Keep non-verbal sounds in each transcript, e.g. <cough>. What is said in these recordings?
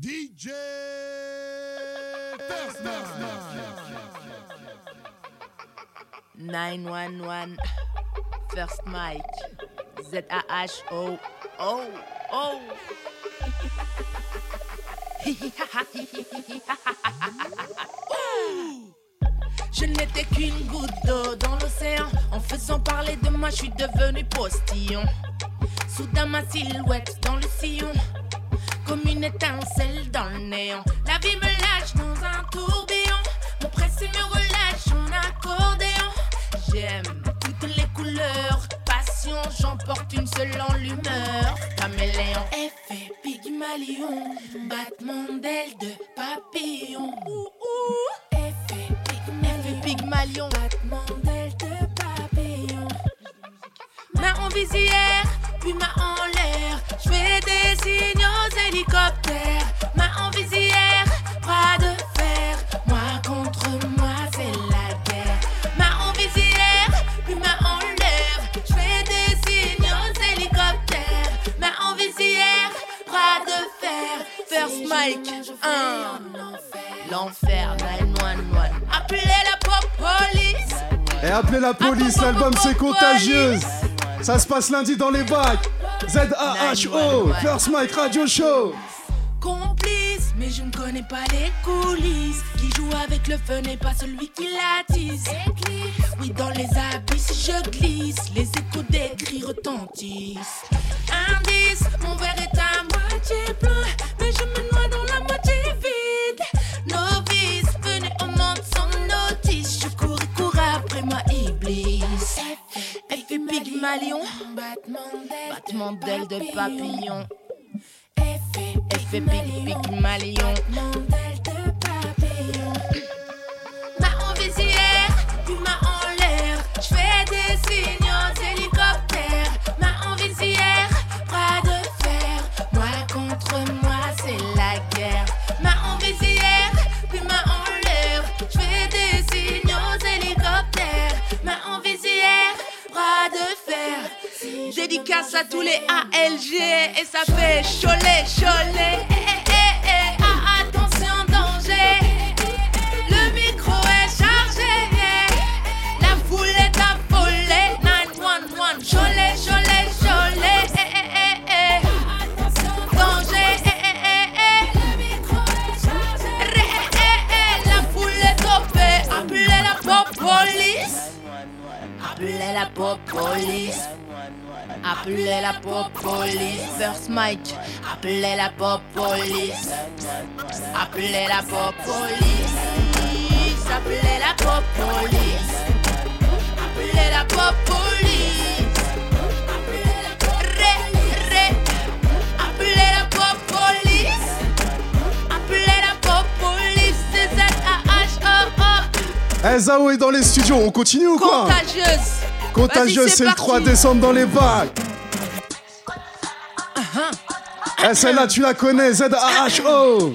DJ First 911 First Mike Z-A-H-O Oh Oh <laughs> Je n'étais qu'une goutte d'eau dans l'océan. En faisant parler de moi, je suis devenu postillon. Soudain, ma silhouette dans le sillon. Comme une étincelle dans le néant. La vie me lâche dans un tourbillon. Mon pressé me relâche en accordéon. J'aime toutes les couleurs. Passion, j'emporte une seule en l'humeur. Caméléon. Effet Pygmalion. Battement d'aile de papillon. Ouh. Effet Pygmalion. Pygmalion. Battement d'aile de papillon. Main en visière, puis main en l'air. Je fais des signes aux hélicoptères. Main en visière, bras de fer. Moi contre moi, c'est la guerre. Main en visière, puis main en l'air. Je fais des signes aux hélicoptères. Main en visière, bras de fer. First Mike, 1. L'enfer, 911. Appelez la pop police. Et appelez la police, l'album c'est contagieuse. Ça se passe lundi dans les bacs. Z-A-H-O, First Mike Radio Show. complice, mais je ne connais pas les coulisses. Qui joue avec le feu n'est pas celui qui l'attise. Oui, dans les abysses, je glisse. Les échos des cris retentissent. Indice, mon verre est à moitié plein, d'aile de papillon. Effet Pig Pygmalion. Main Dédicace à tous les ALG et ça fait cholet, cholet. Appelez la pop police. First Mike. Appelez la pop police. Appelez la pop police. Appelez la pop police. Appelez la pop police. Ré. Appelez la pop police. Appelez la pop police. C'est Z-A-H-O-O. Eh, Zao est dans les studios, on continue ou quoi Contagieuse. Contagieuse, Vas-y, c'est le parti. 3 décembre dans les bacs. Eh, celle-là, tu la connais, Z-A-H-O.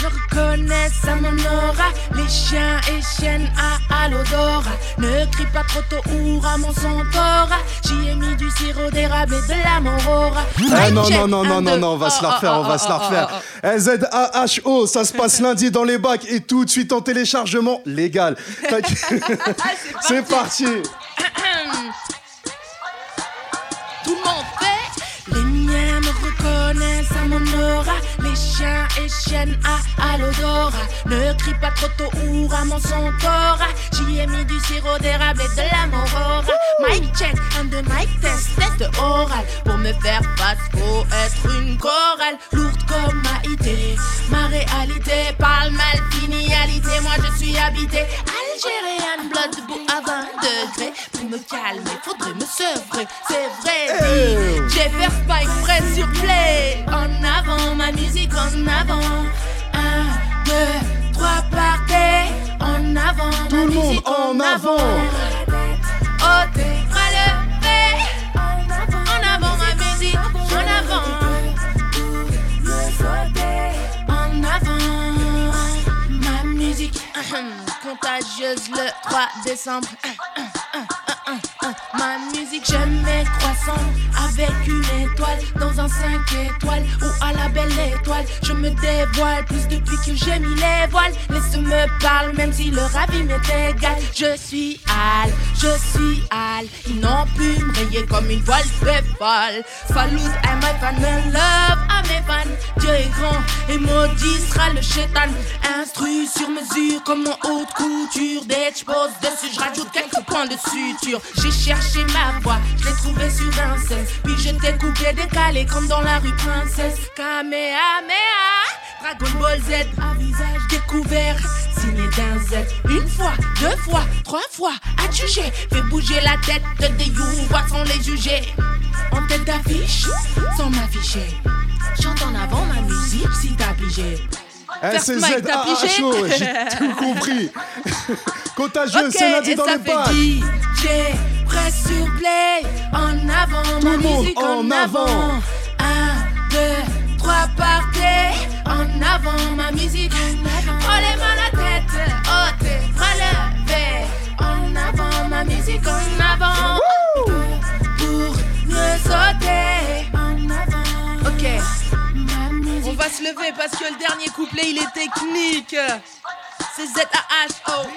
Je reconnais ça mon aura Les chiens et chiennes à, à l'odorat Ne crie pas trop tôt ou mon centaure J'y ai mis du sirop d'érable et de la morora Eh non, non, non, non, non, non, on va se la refaire, on va se la refaire. Eh, Z-A-H-O, ça se passe lundi dans les bacs et tout de suite en téléchargement légal. <laughs> <laughs> C'est parti. Aura Les chiens et chiennes à, à l'odorat Ne crie pas trop tôt ou mon centaure J'y ai mis du sirop d'érable et de la morora. Mic check, and the mic test, test oral Pour me faire face, faut être une chorale. Lourde comme ma idée Ma réalité parle mal, finialité Moi je suis habité Algérienne, blood debout à 20 degrés. Pour me calmer, faudrait me sevrer. C'est vrai, Hey. dit Jeffer Spike, prêt sur play. En avant, ma musique en avant. Un, deux, trois, partez. En avant, Tout ma le monde musique en avant. Oh, Contagieuse le 3 décembre j'aime mes croissants avec une étoile dans un 5 étoiles ou à la belle étoile. Je me dévoile plus depuis que j'ai mis les voiles. Laisse-me parler, même si le ravi m'est égal. Je suis Al, je suis Al. Ils n'ont pu me rayer comme une voile folle. Falouz, I'm my fan, love à mes fans. Dieu est grand et maudit sera le chétan. Instru sur mesure comme mon haute couture. Dès pose dessus, je rajoute quelques points de suture. J'ai cherché ma je l'ai trouvée sur un scène. Puis je t'ai coupé, décalé comme dans la rue Princesse. Kamehameha, Dragon Ball Z, à visage découvert. Signé d'un Z, une fois, deux fois, trois fois, adjugé. Fais bouger la tête de des youvois sans les juger. En tête d'affiche, sans m'afficher. Chante en avant ma musique si t'as pigé. Eh, First c'est Mike, Z, t'as A, pigé? H, O, j'ai <laughs> tout compris. <laughs> Contagieux, c'est lundi dans les. DJ, presse sur play, en avant, Tout ma le monde musique en en, avant. avant. Un, deux, trois partez, en avant, ma musique. Oh les mains à la tête, oh tes bras levés, en avant, ma musique en avant. Pour mieux sauter, en avant. Ok. Ma musique. On va se lever parce que le dernier couplet il est technique. C'est Z-A-H-O.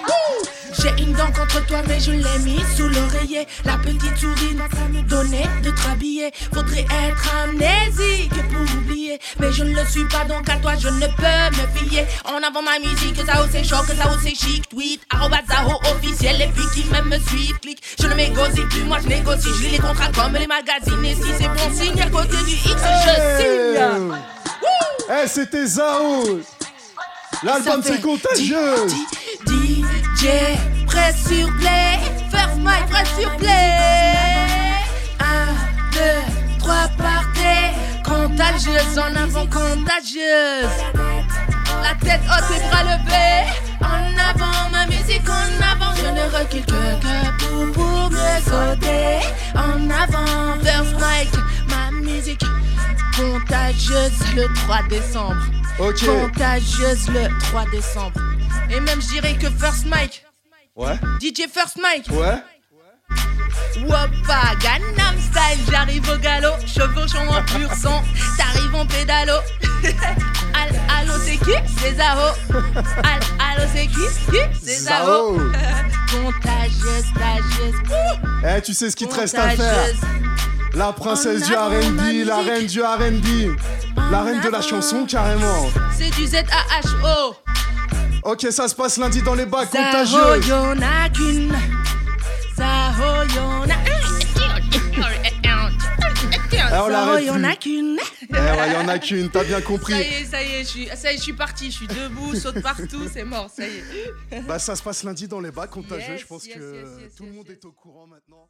J'ai une dent contre toi, mais je l'ai mis sous l'oreiller. La petite souris n'a qu'à me donner de te rhabiller. Faudrait être amnésique pour oublier. Mais je ne le suis pas, donc à toi je ne peux me fier. En avant ma musique, ça haut c'est chaud, que ça haut c'est chic. Tweet, arroba Zao officiel. Et puis qui même me suivent, clique. Je ne négocie plus, moi je négocie. Je lis les contrats comme les magazines. Et si c'est bon signe, à côté du X, je signe. Eh, c'était Zao. L'album c'est contagieux. DJ, presse sur play. First mic, presse sur play. Un, deux, trois, partez. Contagieuse, en avant, contagieuse. La tête haute et bras levés. En avant, ma musique en avant. Je ne recule que, que pour, pour mieux sauter. En avant, first mic, ma musique. Contagieuse le 3 décembre. Ok. Contagieuse le 3 décembre. Et même je dirais que First Mike, Ouais, DJ First Mike, ouais. Woppa, Gangnam Style, j'arrive au galop, chevauchons en pur son, t'arrives en pédalo. <laughs> Al, allo c'est qui? C'est Zao. Al, allo c'est qui? Qui? C'est. Zao. <laughs> Contagieuse, tagieuse, Eh, tu sais ce qu'il te reste à faire. La princesse du R&B, la reine du R&B, la reine de la chanson carrément. C'est du Z-A-H-O. Ok, ça se passe lundi dans les bacs contagieux. y'en a qu'une. Zao, y'en a l'arrête y'en plus. a qu'une. Eh ouais, y en a qu'une, t'as bien Ça y compris. est, ça y est, je suis, ça y est, je suis parti, je suis debout, saute partout, c'est mort, ça y est. Bah ça se passe lundi dans les bacs contagieux, Yes, je pense yes, que yes, tout le monde est au courant maintenant.